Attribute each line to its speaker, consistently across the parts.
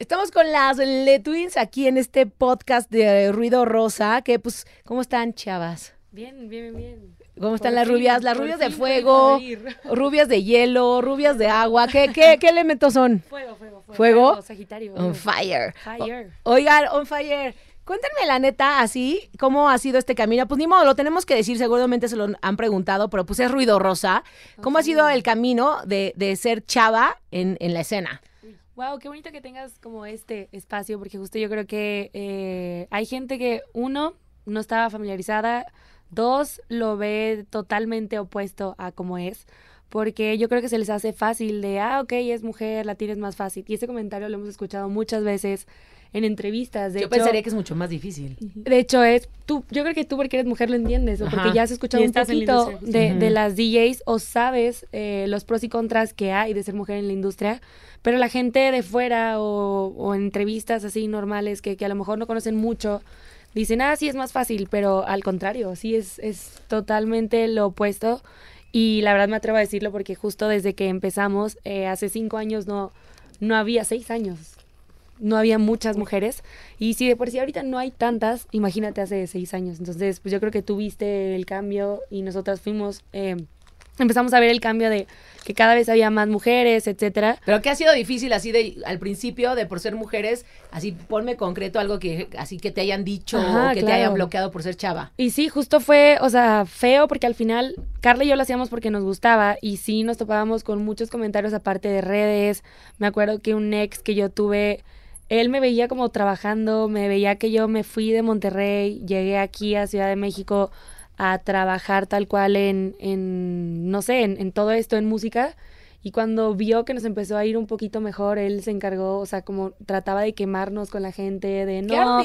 Speaker 1: Estamos con las Le Twins aquí en este podcast de Ruido Rosa, que pues, ¿cómo están, chavas?
Speaker 2: Bien, bien, bien.
Speaker 1: ¿Cómo están las rubias? Las rubias de fuego, rubias de hielo, rubias de agua. ¿Qué, qué, qué elementos son?
Speaker 2: Fuego, fuego, fuego.
Speaker 1: ¿Fuego?
Speaker 2: Sagitario.
Speaker 1: On fire.
Speaker 2: Fire.
Speaker 1: O- oigan, on fire. Cuéntenme la neta, así, cómo ha sido este camino. Pues ni modo, lo tenemos que decir, seguramente se lo han preguntado, pero pues es ruido rosa. ¿Cómo ha sido el camino de, de ser chava en, en la escena?
Speaker 2: Wow, qué bonito que tengas como este espacio, porque justo yo creo que eh, hay gente que, uno, no estaba familiarizada, dos, lo ve totalmente opuesto a como es, porque yo creo que se les hace fácil de, ah, ok, es mujer, la tienes más fácil. Y ese comentario lo hemos escuchado muchas veces en entrevistas. De
Speaker 1: Yo
Speaker 2: hecho,
Speaker 1: pensaría que es mucho más difícil.
Speaker 2: De hecho, es tú, yo creo que tú porque eres mujer lo entiendes, o porque
Speaker 1: Ajá.
Speaker 2: ya has escuchado un poquito de, de las DJs o sabes eh, los pros y contras que hay de ser mujer en la industria, pero la gente de fuera o, o en entrevistas así normales que, que a lo mejor no conocen mucho, dicen, ah, sí es más fácil, pero al contrario, sí es, es totalmente lo opuesto. Y la verdad me atrevo a decirlo porque justo desde que empezamos, eh, hace cinco años no, no había, seis años, no había muchas mujeres. Y si de por sí ahorita no hay tantas, imagínate hace seis años. Entonces, pues yo creo que tú viste el cambio y nosotras fuimos, eh, empezamos a ver el cambio de que cada vez había más mujeres, etcétera.
Speaker 1: Pero que ha sido difícil así de al principio de por ser mujeres, así ponme concreto algo que así que te hayan dicho
Speaker 2: Ajá,
Speaker 1: o que te hayan bloqueado por ser chava.
Speaker 2: Y sí, justo fue, o sea, feo porque al final Carla y yo lo hacíamos porque nos gustaba y sí nos topábamos con muchos comentarios aparte de redes. Me acuerdo que un ex que yo tuve, él me veía como trabajando, me veía que yo me fui de Monterrey, llegué aquí a Ciudad de México a trabajar tal cual en, en no sé, en, en todo esto, en música. Y cuando vio que nos empezó a ir un poquito mejor, él se encargó, o sea, como trataba de quemarnos con la gente, de
Speaker 1: ¡Qué
Speaker 2: no,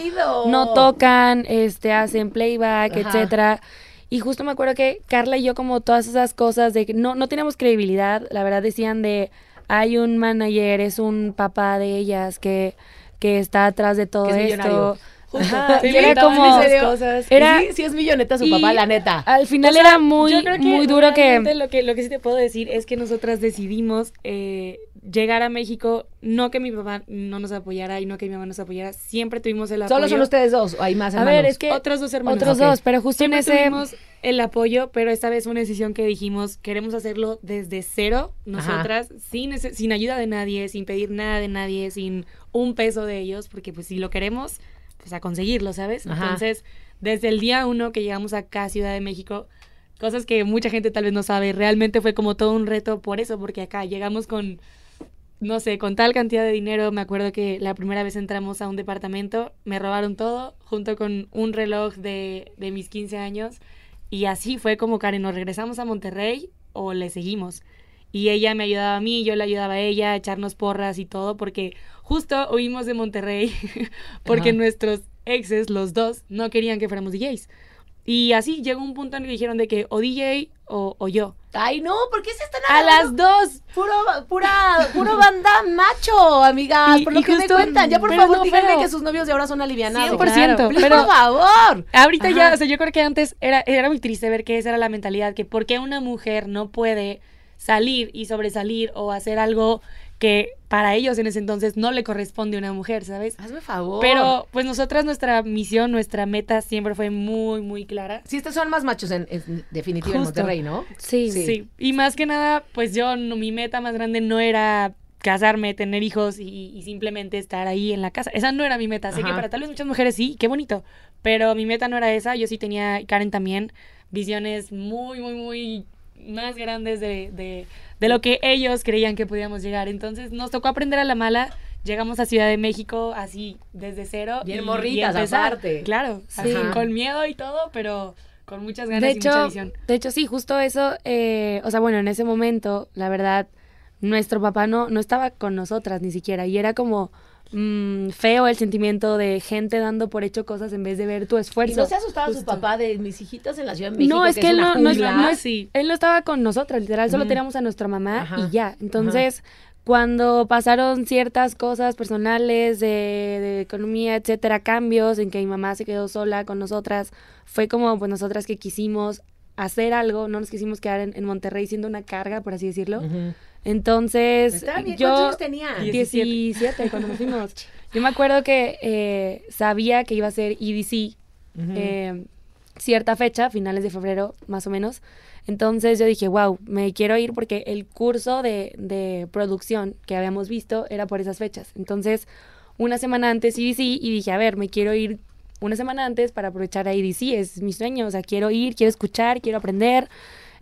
Speaker 2: no tocan, este, hacen playback,
Speaker 1: Ajá.
Speaker 2: etcétera. Y justo me acuerdo que Carla y yo como todas esas cosas de que no, no teníamos credibilidad, la verdad decían de hay un manager, es un papá de ellas que, que está atrás de todo
Speaker 1: Que es
Speaker 2: esto.
Speaker 1: millonario.
Speaker 2: Ajá,
Speaker 3: Se
Speaker 2: y era como
Speaker 3: cosas.
Speaker 2: era-
Speaker 1: sí, sí es milloneta su papá, la neta.
Speaker 2: al final
Speaker 3: O sea,
Speaker 2: era muy,
Speaker 3: yo creo que
Speaker 2: muy duro que
Speaker 3: Lo que, lo que sí te puedo decir es que nosotras decidimos eh, llegar a México, no que mi papá no nos apoyara y no que mi mamá nos apoyara, siempre tuvimos el apoyo.
Speaker 1: Solo son ustedes dos o hay más
Speaker 2: A
Speaker 1: hermanos.
Speaker 2: ver, es que
Speaker 3: Otros dos hermanos.
Speaker 2: otros dos, pero justo
Speaker 3: Siempre
Speaker 2: en ese
Speaker 3: tuvimos el apoyo, pero esta vez fue una decisión que dijimos, queremos hacerlo desde cero, nosotras, sin, sin ayuda de nadie, sin pedir nada de nadie, sin un peso de ellos, porque pues si lo queremos, pues a conseguirlo, ¿sabes?
Speaker 1: Ajá.
Speaker 3: Entonces, desde el día uno que llegamos acá a Ciudad de México, cosas que mucha gente tal vez no sabe, realmente fue como todo un reto por eso, porque acá llegamos con no sé, con tal cantidad de dinero, me acuerdo que la primera vez entramos a un departamento, me robaron todo, junto con un reloj de, de mis 15 años, y así fue como Karen, nos regresamos a Monterrey o le seguimos. Y ella me ayudaba a mí, yo le ayudaba a ella a echarnos porras y todo, porque justo huimos de Monterrey, porque
Speaker 1: Ajá.
Speaker 3: nuestros exes, los dos, no querían que fuéramos DJs. Y así llegó un punto en el que dijeron de que o DJ o, o yo.
Speaker 1: Ay, no, ¿por qué se están
Speaker 3: A
Speaker 1: agarrando?
Speaker 3: las dos.
Speaker 1: Puro, pura, puro banda macho, amigas,
Speaker 3: Y-
Speaker 1: por lo que me cuentan. Ya, por favor,
Speaker 3: no,
Speaker 1: díganme
Speaker 3: pero-
Speaker 1: que sus novios de ahora son alivianados.
Speaker 3: 100%,
Speaker 1: Claro.
Speaker 3: pero-
Speaker 1: por favor.
Speaker 3: Ahorita ya, o sea, yo creo que antes era, era muy triste ver que esa era la mentalidad, que por qué una mujer no puede salir y sobresalir o hacer algo que para ellos en ese entonces no le corresponde a una mujer, ¿sabes?
Speaker 1: Hazme favor.
Speaker 3: Pero pues nosotras nuestra misión, nuestra meta siempre fue muy, muy clara.
Speaker 1: Sí, estos son más machos en, en definitiva en. Monterrey, ¿no?
Speaker 2: sí,
Speaker 1: Sí.
Speaker 3: Sí. Y más que nada, pues yo, no- mi meta más grande no era casarme, tener hijos y, y simplemente estar ahí en la casa. Esa no era mi meta. Sé que para tal vez muchas mujeres sí, qué bonito. Pero mi meta no era esa. Yo sí tenía, Karen también, visiones muy, muy, muy más grandes de, de, de lo que ellos creían que podíamos llegar. Entonces nos tocó aprender a la mala. Llegamos a Ciudad de México así desde cero.
Speaker 1: Bien
Speaker 3: y- y
Speaker 1: morritas,
Speaker 3: empezar.
Speaker 1: aparte.
Speaker 3: Claro,
Speaker 1: Sí.
Speaker 3: así, con miedo y todo, pero con muchas ganas
Speaker 2: De
Speaker 3: y mucha
Speaker 2: hecho,
Speaker 3: visión.
Speaker 2: de hecho, sí, justo eso, eh, o sea, bueno, en ese momento, la verdad, nuestro papá no, no estaba con nosotras ni siquiera, y era como mm, feo el sentimiento de gente dando por hecho cosas en vez de ver tu
Speaker 1: ¿Y
Speaker 2: esfuerzo.
Speaker 1: no se asustaba su
Speaker 3: Justo.
Speaker 1: papá de mis hijitas en la Ciudad de México?
Speaker 2: No, es que, él no, no, no es-
Speaker 3: Sí.
Speaker 2: él no estaba con nosotras, literal, solo
Speaker 1: Ujú.
Speaker 2: teníamos a nuestra mamá
Speaker 1: Ajá.
Speaker 2: y ya. Entonces, cuando pasaron ciertas cosas personales de, de economía, etcétera, cambios en que mi mamá se quedó sola con nosotras, fue como pues nosotras que quisimos hacer algo, no nos quisimos quedar en, en Monterrey siendo una carga, por así decirlo. Entonces,
Speaker 1: bien,
Speaker 2: yo...
Speaker 1: ¿cuántos años tenía?
Speaker 2: 17 cuando nos fuimos. Yo me acuerdo que eh, sabía que iba a ser EDC eh, cierta fecha, finales de febrero más o menos. Entonces yo dije, wow, me quiero ir porque el curso de, de producción que habíamos visto era por esas fechas. Entonces, una semana antes EDC y dije, a ver, me quiero ir una semana antes para aprovechar a EDC, es mi sueño, o sea, quiero ir, quiero escuchar, quiero aprender.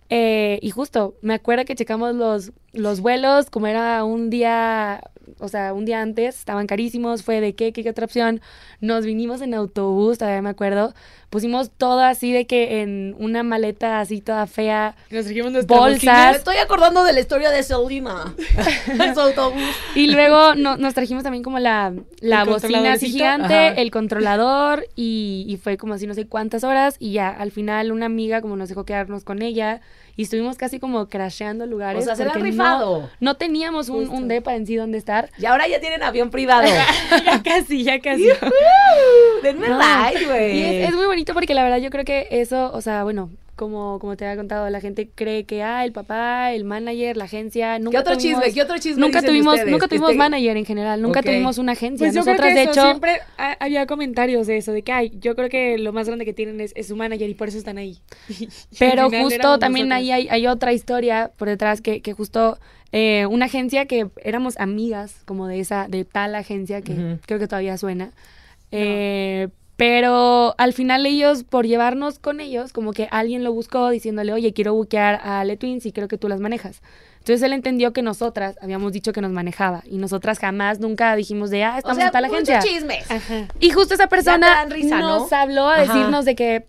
Speaker 2: Eh, y justo, me acuerdo que checamos los, los vuelos, como era un día, o sea, un día antes, estaban carísimos, fue de qué, qué, qué otra opción. Nos vinimos en autobús, todavía me acuerdo. Pusimos todo así de que en una maleta así toda fea.
Speaker 3: Nos
Speaker 2: Bolsas.
Speaker 1: Me estoy acordando de la historia de Selena. en su autobús.
Speaker 2: Y luego no- nos trajimos también como la, la bocina así gigante,
Speaker 1: Ajá.
Speaker 2: el controlador, y, y fue como así no sé cuántas horas. Y ya al final una amiga como nos dejó quedarnos con ella. Y estuvimos casi como crasheando lugares.
Speaker 1: O sea, se la han rifado.
Speaker 2: No, no teníamos un, un depa en sí donde estar.
Speaker 1: Y ahora ya tienen avión privado.
Speaker 3: ya casi, ya casi.
Speaker 1: Denme
Speaker 2: No.
Speaker 1: güey.
Speaker 2: Y es, es muy bonito porque la verdad yo creo que eso, o sea, bueno, como, como te había contado, la gente cree que, ah, el papá, el manager, la agencia, nunca
Speaker 1: ¿Qué otro
Speaker 2: tuvimos,
Speaker 1: chisme? ¿Qué otro chisme
Speaker 2: Nunca
Speaker 1: dicen
Speaker 2: tuvimos,
Speaker 1: ustedes?
Speaker 2: nunca tuvimos manager en general, nunca tuvimos una agencia.
Speaker 3: Pues yo
Speaker 2: Nosotras,
Speaker 3: creo que
Speaker 2: de
Speaker 3: eso,
Speaker 2: hecho,
Speaker 3: siempre ha- había comentarios de eso, de que, ay, yo creo que lo más grande que tienen es, es su manager y por eso están ahí.
Speaker 2: Pero justo también ahí hay, hay otra historia por detrás que, que justo eh, una agencia que éramos amigas como de esa, de tal agencia que creo que todavía suena. Eh, pero al final ellos, por llevarnos con ellos, como que alguien lo buscó diciéndole, oye, quiero buquear a Le Twins y creo que tú las manejas. Entonces él entendió que nosotras habíamos dicho que nos manejaba y nosotras jamás nunca dijimos de, ah,
Speaker 1: O
Speaker 2: estamos
Speaker 1: sea,
Speaker 2: en tal agencia.
Speaker 1: chismes.
Speaker 3: Ajá.
Speaker 2: Y justo esa persona
Speaker 1: risa, ¿no?
Speaker 2: nos habló a
Speaker 1: Ajá.
Speaker 2: decirnos de que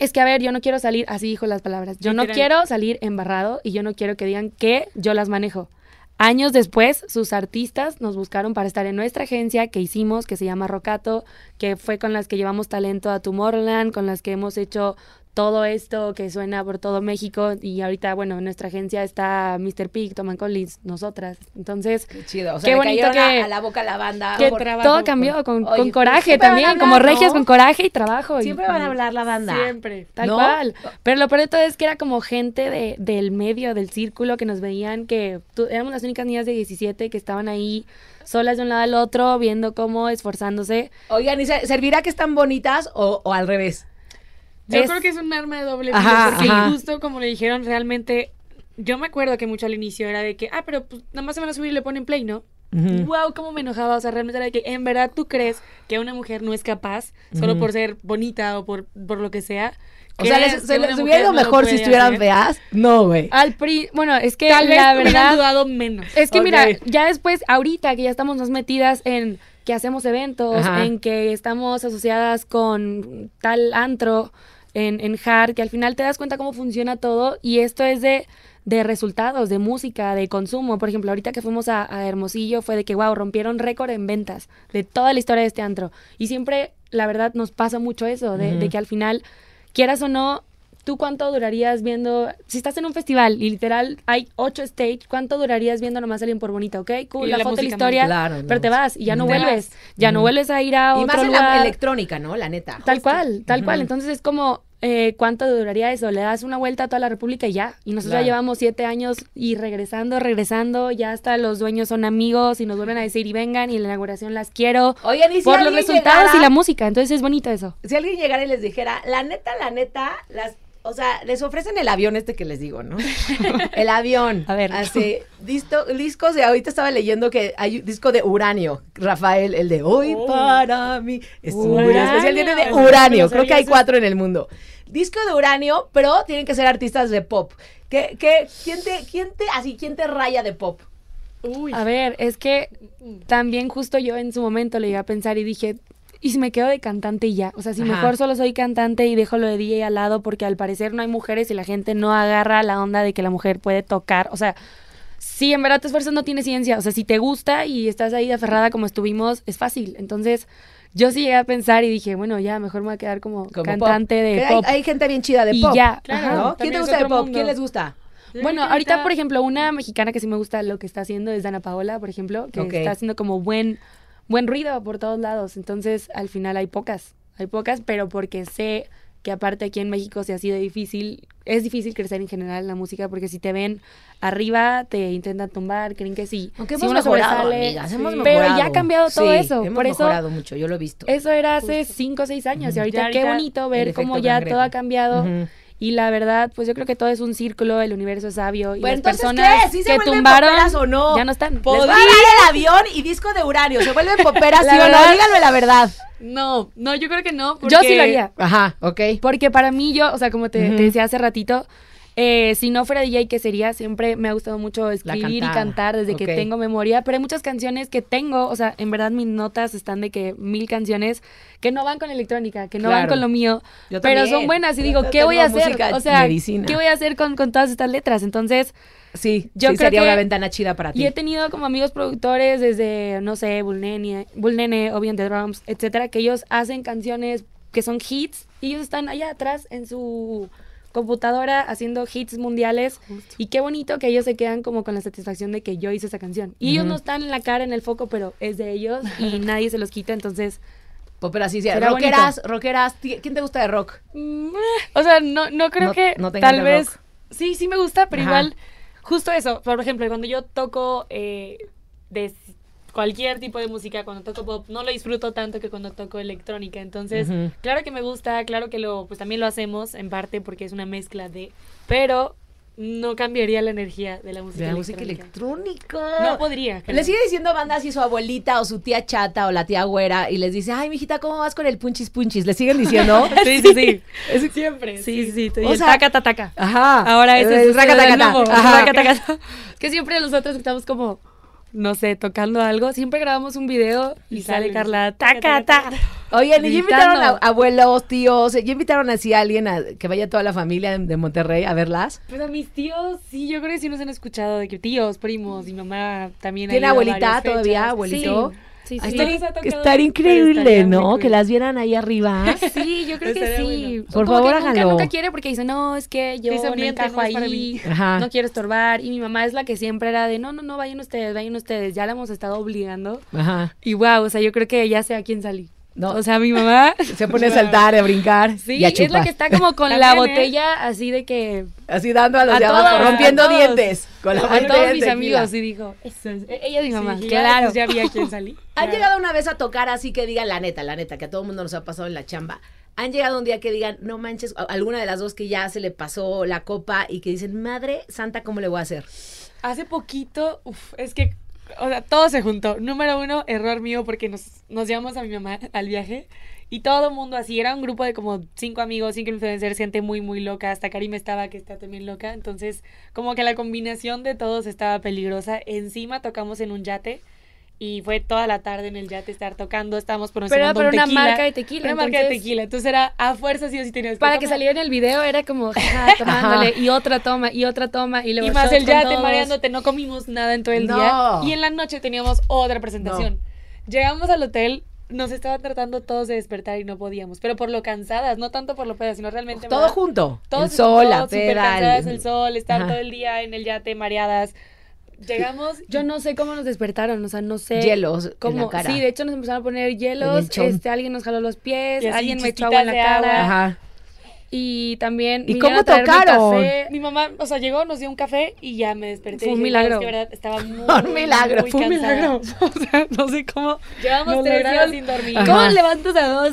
Speaker 2: es que a ver, yo no quiero salir, así dijo las palabras. Yo no quiero salir embarrado y yo no quiero que digan que yo las manejo. Años después, sus artistas nos buscaron para estar en nuestra agencia que hicimos, que se llama Rocato, que fue con las que llevamos talento a Tomorrowland, con las que hemos hecho todo esto que suena por todo México y ahorita, bueno, en nuestra agencia está Mr. Pig, Toman Collins, nosotras. Entonces,
Speaker 1: Qué chido. O sea,
Speaker 2: Qué
Speaker 1: le
Speaker 2: bonito
Speaker 1: cayeron a-
Speaker 2: que-
Speaker 1: a, la boca la banda.
Speaker 2: que todo cambió con,
Speaker 1: Oye,
Speaker 2: con
Speaker 1: pues,
Speaker 2: coraje también,
Speaker 1: hablar,
Speaker 2: como regias
Speaker 1: ¿no?
Speaker 2: con coraje y trabajo. y-
Speaker 1: Siempre van a hablar la banda.
Speaker 3: Siempre.
Speaker 2: Tal
Speaker 1: ¿No?
Speaker 2: cual. Pero lo peor de todo es que era como gente de, del medio, del círculo, que nos veían que tú- éramos las únicas niñas de 17 que estaban ahí solas de un lado al otro, viendo cómo esforzándose.
Speaker 1: Oigan, ¿y se- servirá que están bonitas o, o al revés?
Speaker 3: Yo
Speaker 2: Es-
Speaker 3: creo que es un arma de doble filo,
Speaker 1: Ajá,
Speaker 3: porque
Speaker 1: ajá.
Speaker 3: justo como le dijeron, realmente, yo me acuerdo que mucho al inicio era de que, ah, pero pues nada más se van a subir y le ponen play, ¿no?
Speaker 1: Ujú.
Speaker 3: Wow, cómo me enojaba, o sea, realmente era de que en verdad tú crees que una mujer no es capaz, solo por ser bonita o por, por lo que sea.
Speaker 1: O sea, les- se les hubiera ido
Speaker 3: no
Speaker 1: mejor si estuvieran
Speaker 3: hacer.
Speaker 1: feas. No, güey.
Speaker 2: Al PRI, bueno, es que
Speaker 3: Tal
Speaker 2: la verdad...
Speaker 3: dudado menos.
Speaker 2: Es que mira, ya después, ahorita que ya estamos más metidas en que hacemos eventos,
Speaker 1: Ajá.
Speaker 2: en que estamos asociadas con tal antro, en, en hard, que al final te das cuenta cómo funciona todo y esto es de, de resultados, de música, de consumo. Por ejemplo, ahorita que fuimos a, a Hermosillo fue de que, wow, rompieron récord en ventas de toda la historia de este antro. Y siempre, la verdad, nos pasa mucho eso, de, de que al final, quieras o no, ¿Tú cuánto durarías viendo? Si estás en un festival y literal hay ocho stage, ¿cuánto durarías viendo nomás alguien por bonita? ¿Ok? Cool,
Speaker 3: Y
Speaker 2: la,
Speaker 3: la
Speaker 2: foto, la
Speaker 3: música,
Speaker 2: historia.
Speaker 1: Claro, no.
Speaker 2: Pero te vas y ya no vuelves.
Speaker 3: vas.
Speaker 2: Ya no vuelves a ir a
Speaker 1: Y
Speaker 2: otro
Speaker 1: más en la electrónica, ¿no? La neta.
Speaker 2: Tal cual, tal cual. Entonces es como, eh, ¿cuánto duraría eso? Le das una vuelta a toda la República y ya. Y nosotros
Speaker 1: Claro.
Speaker 2: ya llevamos siete años y regresando, regresando. Ya hasta los dueños son amigos y nos vuelven a decir y vengan y la inauguración las quiero.
Speaker 1: Oigan, y si
Speaker 2: por los resultados
Speaker 1: llegara-
Speaker 2: y la música. Entonces es bonito eso.
Speaker 1: Si alguien llegara y les dijera, la neta, la neta, las, o sea, les ofrecen el avión este que les digo, ¿no? el avión.
Speaker 2: A ver.
Speaker 1: Así, disto- discos de, ahorita estaba leyendo que hay un disco de uranio, Rafael, el de hoy
Speaker 3: Oh.
Speaker 1: para mí. Es muy
Speaker 2: Uranio.
Speaker 1: especial, tiene de uranio, creo que hay cuatro en el mundo. Disco de uranio, pero tienen que ser artistas de pop. ¿Qué, qué, quién, te, ¿Quién te, así, quién te raya de pop?
Speaker 3: Uy.
Speaker 2: A ver, es que también justo yo en su momento le iba a pensar y dije, ¿y si me quedo de cantante y ya? O sea, si
Speaker 1: Ajá.
Speaker 2: mejor solo soy cantante y dejo lo de DJ al lado porque al parecer no hay mujeres y la gente no agarra la onda de que la mujer puede tocar. O sea, si en verdad te esfuerzas no tiene ciencia. O sea, si te gusta y estás ahí aferrada como estuvimos, es fácil. Entonces, yo sí llegué a pensar y dije, bueno, ya, mejor me voy a quedar como,
Speaker 1: Como
Speaker 2: cantante
Speaker 1: pop.
Speaker 2: de
Speaker 1: hay-
Speaker 2: pop.
Speaker 1: Hay, gente bien chida de
Speaker 2: Y
Speaker 1: pop.
Speaker 2: ya,
Speaker 3: Claro,
Speaker 2: ajá.
Speaker 1: ¿no? ¿Quién te gusta de pop?
Speaker 3: mundo.
Speaker 1: ¿Quién les gusta?
Speaker 2: Bueno, ahorita, por ejemplo, una mexicana que sí me gusta lo que está haciendo es Dana Paola, por ejemplo, que está haciendo como buen, buen ruido por todos lados. Entonces, al final hay pocas, hay pocas, pero porque sé que aparte aquí en México se ha sido difícil, es difícil crecer en general en la música porque si te ven arriba te intentan tumbar, creen que sí.
Speaker 1: Aunque
Speaker 2: si
Speaker 1: hemos
Speaker 2: uno
Speaker 1: mejorado,
Speaker 2: sobresale,
Speaker 1: amigas, hemos
Speaker 2: pero
Speaker 1: mejorado.
Speaker 2: ya ha cambiado todo
Speaker 1: Sí,
Speaker 2: eso,
Speaker 1: hemos
Speaker 2: por eso
Speaker 1: mejorado mucho, yo lo he visto.
Speaker 2: eso era hace cinco o seis años y ahorita,
Speaker 3: Ya
Speaker 2: qué bonito ver cómo ya todo ha cambiado.
Speaker 1: Ujú.
Speaker 2: Y la verdad, pues yo creo que todo es un círculo, el universo es sabio y
Speaker 1: Pues
Speaker 2: las
Speaker 1: entonces,
Speaker 2: personas
Speaker 1: ¿qué? ¿Sí se
Speaker 2: que tumbaron
Speaker 1: o no?
Speaker 2: ya no están.
Speaker 1: Les voy a dar el avión y disco de uranio. ¿Se vuelven poperas, sí o no? Díganme la verdad.
Speaker 3: No, no, yo creo que no.
Speaker 2: Yo sí lo haría.
Speaker 1: Ajá, ok.
Speaker 2: Porque para mí yo, o sea, como te decía hace ratito, eh, si no fuera DJ, ¿qué sería? Siempre me ha gustado mucho escribir y cantar desde que tengo memoria, pero hay muchas canciones que tengo, o sea, en verdad mis notas están de que mil canciones que no van con electrónica, que no van con lo mío,
Speaker 1: Yo
Speaker 2: pero
Speaker 1: también.
Speaker 2: son buenas y
Speaker 1: Yo
Speaker 2: digo,
Speaker 1: tengo
Speaker 2: ¿qué voy a hacer? O sea,
Speaker 1: medicina.
Speaker 2: ¿qué voy a hacer con, con todas estas letras? Entonces,
Speaker 1: Sí,
Speaker 2: Yo
Speaker 1: sí
Speaker 2: creo
Speaker 1: sería
Speaker 2: que-
Speaker 1: una ventana chida para ti.
Speaker 2: y he tenido como amigos productores desde, no sé, Bulnene, Bulnene, Obi the Drums, etcétera, que ellos hacen canciones que son hits y ellos están allá atrás en su computadora haciendo hits mundiales y qué bonito que ellos se quedan como con la satisfacción de que yo hice esa canción. Y ellos no están en la cara, en el foco, pero es de ellos y nadie se los quita, entonces...
Speaker 1: Poperas, sí, sí.
Speaker 2: Será
Speaker 1: Rockeras, rockeras. ¿ti- ¿Quién te gusta de rock?
Speaker 2: mm, O sea, no, no creo
Speaker 1: No-
Speaker 2: que
Speaker 1: no
Speaker 2: tal vez...
Speaker 1: rock.
Speaker 2: Sí, sí me gusta, pero
Speaker 1: Ajá.
Speaker 2: igual, justo eso. Por ejemplo, cuando yo toco eh, de cualquier tipo de música, cuando toco pop, no lo disfruto tanto que cuando toco electrónica. Entonces, claro que me gusta, claro que lo, pues también lo hacemos en parte porque es una mezcla de... Pero no cambiaría la energía de la música
Speaker 1: De la música
Speaker 2: electrónica. No podría. creo.
Speaker 1: Le sigue diciendo banda así su abuelita o su tía chata o la tía güera y les dice, ay, mijita, ¿cómo vas con el punchis punchis? ¿Le siguen diciendo?
Speaker 2: Sí, sí, sí.
Speaker 1: Es-
Speaker 2: Siempre. Sí, sí, sí.
Speaker 1: O
Speaker 2: Y el
Speaker 1: sea-
Speaker 2: taca, ta, taca.
Speaker 1: Ajá.
Speaker 2: Ahora es el
Speaker 1: Ajá.
Speaker 2: Que siempre nosotros estamos como, no sé, tocando algo. Siempre grabamos un video y,
Speaker 3: Y
Speaker 2: sale
Speaker 3: sale.
Speaker 2: Carla, taca, ta.
Speaker 1: Oigan, ¿y ya invitaron a abuelos, tíos? ¿Ya invitaron así a alguien a que vaya toda la familia de, Monterrey a verlas?
Speaker 2: Pues a mis tíos, sí, yo creo que sí nos han escuchado de que tíos, primos, mi mamá también. ha
Speaker 1: ¿Tiene abuelita todavía, abuelito?
Speaker 2: Sí, sí,
Speaker 3: pero
Speaker 1: increíble, ¿no?
Speaker 3: cool.
Speaker 1: Que las vieran ahí arriba.
Speaker 2: Sí, yo creo que sí.
Speaker 3: bueno.
Speaker 1: Por favor,
Speaker 2: que nunca,
Speaker 1: háganlo.
Speaker 2: nunca quiere porque dice, no, es que yo no encajo ahí, no quiero estorbar. Y mi mamá es la que siempre era de, no, no, no, vayan ustedes, vayan ustedes. Ya la hemos estado obligando.
Speaker 1: Ajá.
Speaker 2: Y wow, o sea, yo creo que ya sé a quién salí.
Speaker 1: No.
Speaker 2: O sea, mi mamá
Speaker 1: Se pone a saltar, a brincar
Speaker 2: Sí,
Speaker 1: y a
Speaker 2: es la
Speaker 1: chupar.
Speaker 2: que está como con la
Speaker 3: ¿eh?
Speaker 2: botella así de que
Speaker 1: Así dando a los
Speaker 2: A
Speaker 1: de abajo,
Speaker 2: todos,
Speaker 1: rompiendo
Speaker 2: a todos.
Speaker 1: dientes. Con la
Speaker 2: a
Speaker 1: botella
Speaker 2: todos
Speaker 1: de
Speaker 2: mis
Speaker 1: tequila.
Speaker 2: amigos y dijo, eso es, e- ella es mi mamá.
Speaker 3: Sí,
Speaker 2: claro.
Speaker 3: Ya, ya vi a quién salí.
Speaker 1: ¿Han
Speaker 3: Claro.
Speaker 1: llegado una vez a tocar así que digan la neta, la neta, que a todo el mundo nos ha pasado en la chamba? ¿Han llegado un día que digan, no manches, alguna de las dos que ya se le pasó la copa y que dicen, madre santa, ¿cómo le voy a hacer?
Speaker 3: Hace poquito, uf, es que, o sea, todo se juntó. Número uno, error mío porque nos, nos llevamos a mi mamá al viaje y todo el mundo así. Era un grupo de como cinco amigos, cinco influencers, gente muy, muy loca. Hasta Karim estaba, que está también loca. Entonces, como que la combinación de todos estaba peligrosa. Encima tocamos en un yate. Y fue toda la tarde en el yate estar tocando, estábamos
Speaker 2: Pero era
Speaker 3: promocionando
Speaker 2: para
Speaker 3: un
Speaker 2: una
Speaker 3: tequila.
Speaker 2: marca de tequila.
Speaker 3: Una marca de tequila. Entonces era a fuerza sí o sí tenías
Speaker 2: Para que saliera en el video era como tomándole y otra toma y otra toma y luego
Speaker 3: Y más el yate
Speaker 2: todos.
Speaker 3: mareándote, no comimos nada en todo el
Speaker 1: No.
Speaker 3: día. Y en la noche teníamos otra presentación. Llegamos al hotel, nos estaban tratando todos de despertar y no podíamos. Pero por lo cansadas, no tanto por lo pedas, sino realmente.
Speaker 1: Todo
Speaker 3: ¿verdad?
Speaker 1: junto.
Speaker 3: Todos
Speaker 1: el sol,
Speaker 3: todos
Speaker 1: peda.
Speaker 3: cansadas,
Speaker 1: el-
Speaker 3: el sol, estar
Speaker 1: Ajá.
Speaker 3: todo el día en el yate mareadas. Llegamos.
Speaker 2: Yo no sé cómo nos despertaron, o sea, no sé.
Speaker 1: Hielos en
Speaker 2: cómo,
Speaker 1: la cara.
Speaker 2: Sí, de hecho nos empezaron a poner
Speaker 1: En
Speaker 2: hielos, este, alguien nos jaló los pies, alguien me echó agua en la cara.
Speaker 3: agua.
Speaker 1: Ajá.
Speaker 2: Y también
Speaker 1: ¿Y cómo tocaron?
Speaker 2: café.
Speaker 3: Mi mamá, o sea, llegó, nos dio un café y ya me desperté.
Speaker 2: Fue un
Speaker 3: Dije, "No,
Speaker 2: milagro.
Speaker 3: es que, verdad, estaba muy,
Speaker 1: Un milagro,
Speaker 3: muy
Speaker 1: fue un
Speaker 3: cansada".
Speaker 1: milagro.
Speaker 3: O sea, no sé cómo. Llevamos tres días
Speaker 2: lograron.
Speaker 3: sin dormir.
Speaker 1: Ajá.
Speaker 2: ¿Cómo levantas a dos?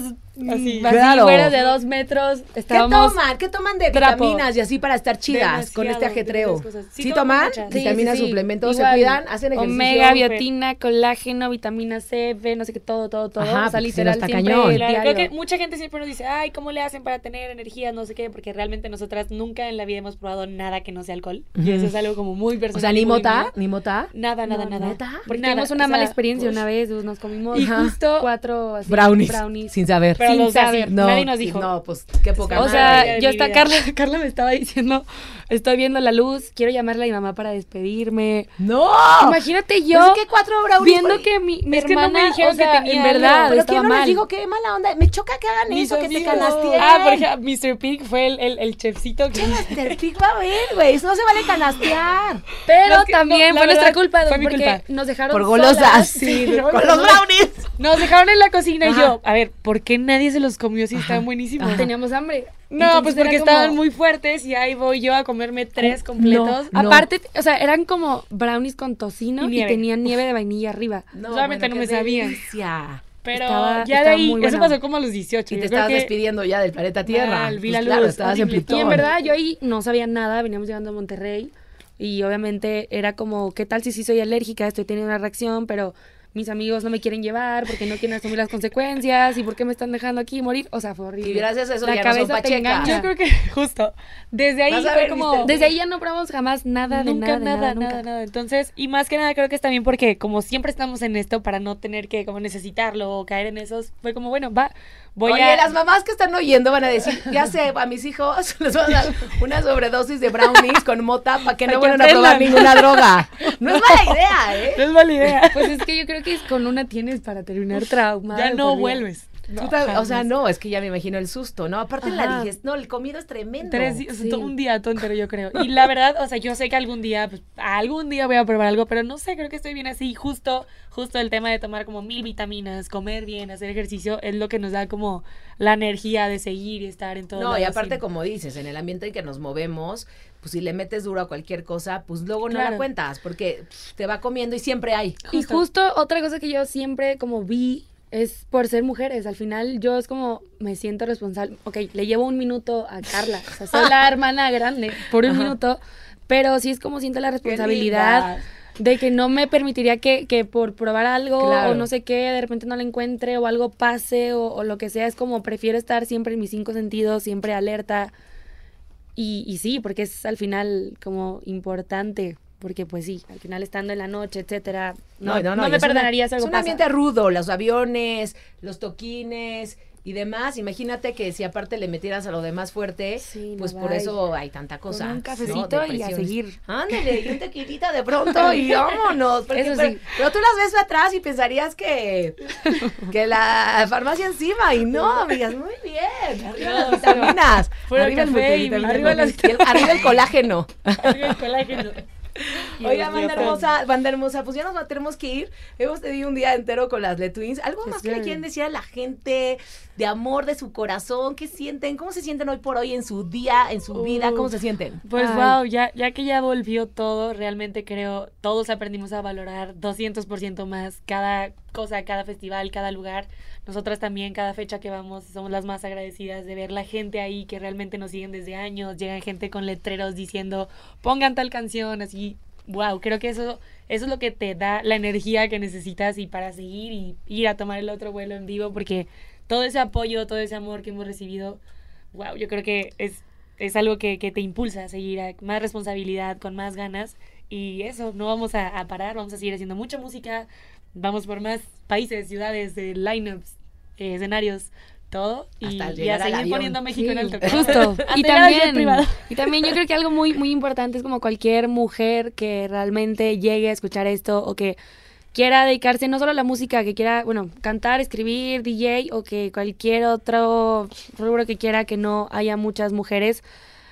Speaker 3: Así.
Speaker 2: Así,
Speaker 1: Claro.
Speaker 2: fuera de dos metros.
Speaker 1: ¿Qué toman? ¿Qué toman de
Speaker 2: trapo.
Speaker 1: vitaminas y así para estar chidas con este ajetreo? ¿Sí,
Speaker 3: Sí,
Speaker 1: toman?
Speaker 2: Sí,
Speaker 1: Vitaminas,
Speaker 2: sí, sí.
Speaker 1: suplementos,
Speaker 2: Igual,
Speaker 1: se cuidan, hacen ejercicio.
Speaker 2: Omega, biotina, colágeno, vitamina C, B, no sé qué, todo, todo, todo.
Speaker 1: Ajá,
Speaker 2: o sea, literal,
Speaker 1: está
Speaker 2: siempre
Speaker 1: cañón.
Speaker 3: Claro, creo que mucha gente siempre nos dice, ay, ¿cómo le hacen para tener energía? No sé qué, porque realmente nosotras nunca en la vida hemos probado nada que no sea alcohol. Y eso es algo como muy personal.
Speaker 1: O sea, ni mota,
Speaker 3: mío.
Speaker 1: ni mota.
Speaker 3: Nada, nada,
Speaker 2: No,
Speaker 3: nada.
Speaker 1: ¿neta?
Speaker 2: Porque
Speaker 3: Nada,
Speaker 2: tuvimos una
Speaker 3: o sea,
Speaker 2: mala experiencia
Speaker 3: pues,
Speaker 2: una vez, pues, nos comimos
Speaker 3: Y justo-
Speaker 2: cuatro así,
Speaker 1: Brownies,
Speaker 2: brownies.
Speaker 1: sin saber.
Speaker 3: Pero los así,
Speaker 1: no,
Speaker 3: nadie nos dijo.
Speaker 1: No, pues qué poca
Speaker 2: O
Speaker 3: madre.
Speaker 2: sea, yo
Speaker 3: vida.
Speaker 2: Carla, Carla me estaba diciendo, estoy viendo la luz, quiero llamarle a mi mamá para despedirme.
Speaker 1: ¡No!
Speaker 2: Imagínate yo
Speaker 1: Pues es que cuatro
Speaker 2: viendo
Speaker 1: por-
Speaker 2: que mi, mi
Speaker 3: Es que no me
Speaker 2: hermana,
Speaker 3: dijeron
Speaker 2: o sea,
Speaker 3: que tenía
Speaker 2: en
Speaker 3: algo.
Speaker 2: verdad,
Speaker 1: Pero
Speaker 2: estaba
Speaker 1: ¿quién no
Speaker 2: mal.
Speaker 1: les digo qué mala onda? Me choca que hagan
Speaker 3: Mis
Speaker 1: eso, que te canasteen.
Speaker 3: Ah, por ejemplo, Mr. Pig fue el, el, el chefcito que...
Speaker 1: Mr. Pig va a ver, güey. Eso no se vale canastear.
Speaker 2: Pero
Speaker 3: No,
Speaker 2: también
Speaker 3: no,
Speaker 2: fue nuestra culpa,
Speaker 3: fue mi
Speaker 2: porque
Speaker 3: culpa.
Speaker 2: nos dejaron
Speaker 1: Por golosas. Sí, con los brownies.
Speaker 3: Nos dejaron en la cocina y yo, a ver, ¿por qué nadie se los comió si estaban buenísimos?
Speaker 2: Teníamos hambre.
Speaker 3: No,
Speaker 2: Entonces
Speaker 3: pues porque
Speaker 2: como-
Speaker 3: estaban muy fuertes y ahí voy yo a comerme tres completos.
Speaker 1: No.
Speaker 2: Aparte, o sea, eran como brownies con tocino
Speaker 3: Y
Speaker 2: tenían nieve de vainilla arriba.
Speaker 3: Solamente no me sabían.
Speaker 1: delicia.
Speaker 3: Pero
Speaker 2: Estaba-
Speaker 3: ya de ahí,
Speaker 2: muy
Speaker 3: eso pasó como a los 18.
Speaker 1: Y te estabas
Speaker 3: que-
Speaker 1: despidiendo ya del planeta Tierra.
Speaker 3: Mal, vi
Speaker 1: Pues
Speaker 3: la
Speaker 1: claro,
Speaker 3: luz,
Speaker 1: estabas en Plutón.
Speaker 2: Y en verdad yo ahí no sabía nada, veníamos llegando a Monterrey y obviamente era como, ¿qué tal si sí soy alérgica? Estoy teniendo una reacción, pero mis amigos no me quieren llevar porque no quieren asumir las consecuencias y por qué me están dejando aquí morir. O sea, fue horrible.
Speaker 1: Y gracias a eso
Speaker 2: La
Speaker 1: ya no son
Speaker 2: cabeza te.
Speaker 3: Yo creo que justo desde ahí fue
Speaker 1: ver,
Speaker 3: como.
Speaker 2: Desde ahí ya no probamos jamás nada de
Speaker 3: nunca,
Speaker 2: nada, de
Speaker 3: nada,
Speaker 2: nada,
Speaker 3: nada,
Speaker 2: nunca.
Speaker 3: nada. Entonces, y más que nada creo que es también porque como siempre estamos en esto para no tener que como necesitarlo o caer en esos, fue como, bueno, va, voy
Speaker 1: Oye,
Speaker 3: a
Speaker 1: las mamás que están oyendo van a decir, ya sé, a mis hijos les voy a dar una sobredosis de brownies con mota para que no vuelvan a probar ninguna droga. No es mala idea, ¿eh?
Speaker 3: No es mala idea.
Speaker 2: Pues es que yo creo que con una tienes para terminar trauma.
Speaker 3: ya no vuelves.
Speaker 1: O sea, no, es que ya me imagino el susto, ¿no? Aparte la digestión, no, el comido es tremendo.
Speaker 3: Tres días,
Speaker 2: Sí.
Speaker 3: todo un día todo entero, yo creo. Y la verdad, o sea, yo sé que algún día, pues, algún día voy a probar algo, pero no sé, creo que estoy bien así. Justo, justo el tema de tomar como mil vitaminas, comer bien, hacer ejercicio, es lo que nos da como la energía de seguir y estar en todo.
Speaker 1: No, y aparte, como dices, en el ambiente en que nos movemos, pues si le metes duro a cualquier cosa, pues luego no la cuentas, porque pff, te va comiendo y siempre hay.
Speaker 2: Y justo otra cosa que yo siempre como vi es por ser mujeres. Al final yo es como me siento responsable. Ok, le llevo un minuto a Carla. O sea, soy la hermana grande por un minuto. Pero sí es como siento la responsabilidad de que no me permitiría que, que por probar algo
Speaker 1: Claro.
Speaker 2: o no sé qué, de repente no la encuentre o algo pase o, o lo que sea. Es como prefiero estar siempre en mis cinco sentidos, siempre alerta. Y, y sí, porque es al final como importante. Porque pues sí, al final estando en la noche, etcétera, no, no,
Speaker 1: y
Speaker 2: me
Speaker 1: es una-
Speaker 2: algo
Speaker 1: Es un
Speaker 2: pasa.
Speaker 1: ambiente rudo, los aviones, los toquines y demás. Imagínate que si aparte le metieras a lo demás fuerte,
Speaker 2: Sí, no,
Speaker 1: pues por eso hay tanta cosa.
Speaker 2: un
Speaker 1: ¿no?
Speaker 2: cafecito y a seguir.
Speaker 1: Ándale, y un tequilita de pronto y vámonos. porque-
Speaker 2: Eso sí.
Speaker 1: pero, pero tú las ves atrás y pensarías que, que la farmacia encima. Y no, amigas, muy bien. Arriba las vitaminas. Arriba el
Speaker 3: café y
Speaker 1: multivitamínico,
Speaker 3: arriba las-
Speaker 1: arriba el colágeno.
Speaker 3: Arriba el colágeno.
Speaker 1: Oiga, banda hermosa, banda hermosa, pues ya nos tenemos que ir. Hemos tenido un día entero con las Le Twins. ¿Algo más que le quieren decir a la gente de amor, de su corazón? ¿Qué sienten? ¿Cómo se sienten hoy por hoy en su día, en su vida? ¿Cómo se sienten?
Speaker 3: Pues
Speaker 2: Ay.
Speaker 3: wow, ya, ya que ya volvió todo, realmente creo, todos aprendimos a valorar 200% más cada cosa, cada festival, cada lugar. Nosotras también, cada fecha que vamos, somos las más agradecidas de ver la gente ahí que realmente nos siguen desde años. Llegan gente con letreros diciendo, pongan tal canción, así. Wow, creo que eso, eso es lo que te da la energía que necesitas y para seguir y ir a tomar el otro vuelo en vivo, porque todo ese apoyo, todo ese amor que hemos recibido, wow, yo creo que es, es algo que, que te impulsa a seguir a más responsabilidad, con más ganas. Y eso, no vamos a, a parar, vamos a seguir haciendo mucha música, vamos por más países, ciudades, eh, lineups, eh, escenarios, todo. Y,
Speaker 1: Hasta
Speaker 3: y a
Speaker 1: llegar al
Speaker 3: seguir
Speaker 1: avión.
Speaker 3: poniendo a México en
Speaker 2: Sí,
Speaker 3: alto.
Speaker 2: Justo. Y también, y también yo creo que algo muy, muy importante es como cualquier mujer que realmente llegue a escuchar esto o que quiera dedicarse no solo a la música, que quiera, bueno, cantar, escribir, DJ o que cualquier otro rubro que quiera que no haya muchas mujeres.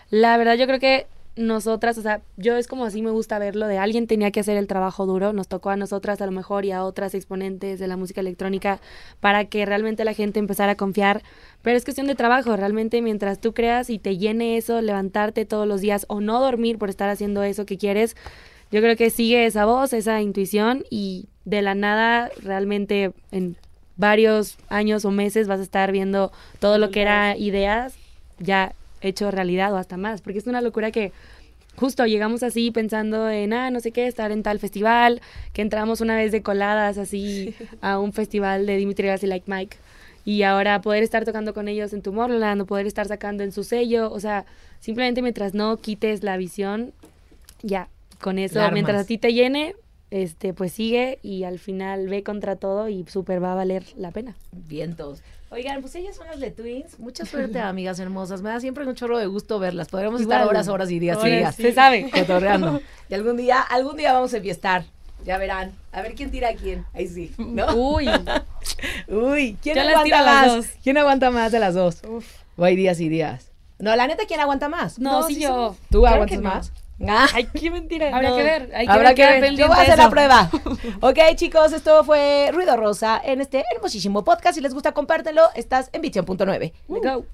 Speaker 2: La verdad yo creo que nosotras, o sea, yo es como así me gusta verlo, de alguien tenía que hacer el trabajo duro, nos tocó a nosotras a lo mejor y a otras exponentes de la música electrónica para que realmente la gente empezara a confiar, pero es cuestión de trabajo, realmente mientras tú creas y te llene eso, levantarte todos los días o no dormir por estar haciendo eso que quieres, yo creo que sigue esa voz, esa intuición y de la nada realmente en varios años o meses vas a estar viendo todo lo que era ideas ya hecho realidad o hasta más, porque es una locura que justo llegamos así pensando en, ah, no sé qué, estar en tal festival, que entramos una vez de coladas así a un festival de Dimitri Vegas y Like Mike, y ahora poder estar tocando con ellos en Tomorrowland o poder estar sacando en su sello, o sea, simplemente mientras no quites la visión, ya, con eso, mientras a ti te llene, este, pues sigue y al final ve contra todo y súper va a valer la pena.
Speaker 1: Vientos. Oigan, pues ellas son las de Twins. Mucha suerte, amigas hermosas. Me da siempre un chorro de gusto verlas. Podríamos estar horas, horas y días y días.
Speaker 3: Se sabe.
Speaker 1: Cotorreando. Y algún día, algún día vamos a enfiestar. Ya verán. A ver quién tira a quién. Ahí sí. ¿No?
Speaker 2: Uy,
Speaker 1: Uy, ¿quién
Speaker 3: Yo
Speaker 1: aguanta más? ¿Quién aguanta más de las dos? O hay días y días. No, la neta, ¿quién aguanta más?
Speaker 3: No,
Speaker 2: No,
Speaker 3: sí, yo.
Speaker 1: ¿Tú
Speaker 3: Claro
Speaker 1: aguantas
Speaker 3: no.
Speaker 1: más? Ah.
Speaker 3: Ay, qué mentira.
Speaker 2: Habrá
Speaker 3: No.
Speaker 2: que ver. Hay que
Speaker 1: Habrá
Speaker 2: ver,
Speaker 1: que ver. Yo voy a hacer la prueba. ok, chicos, esto fue Ruido Rosa en este hermosísimo podcast. Si les gusta, compártelo. Estás en Vision.9.
Speaker 2: Let's go.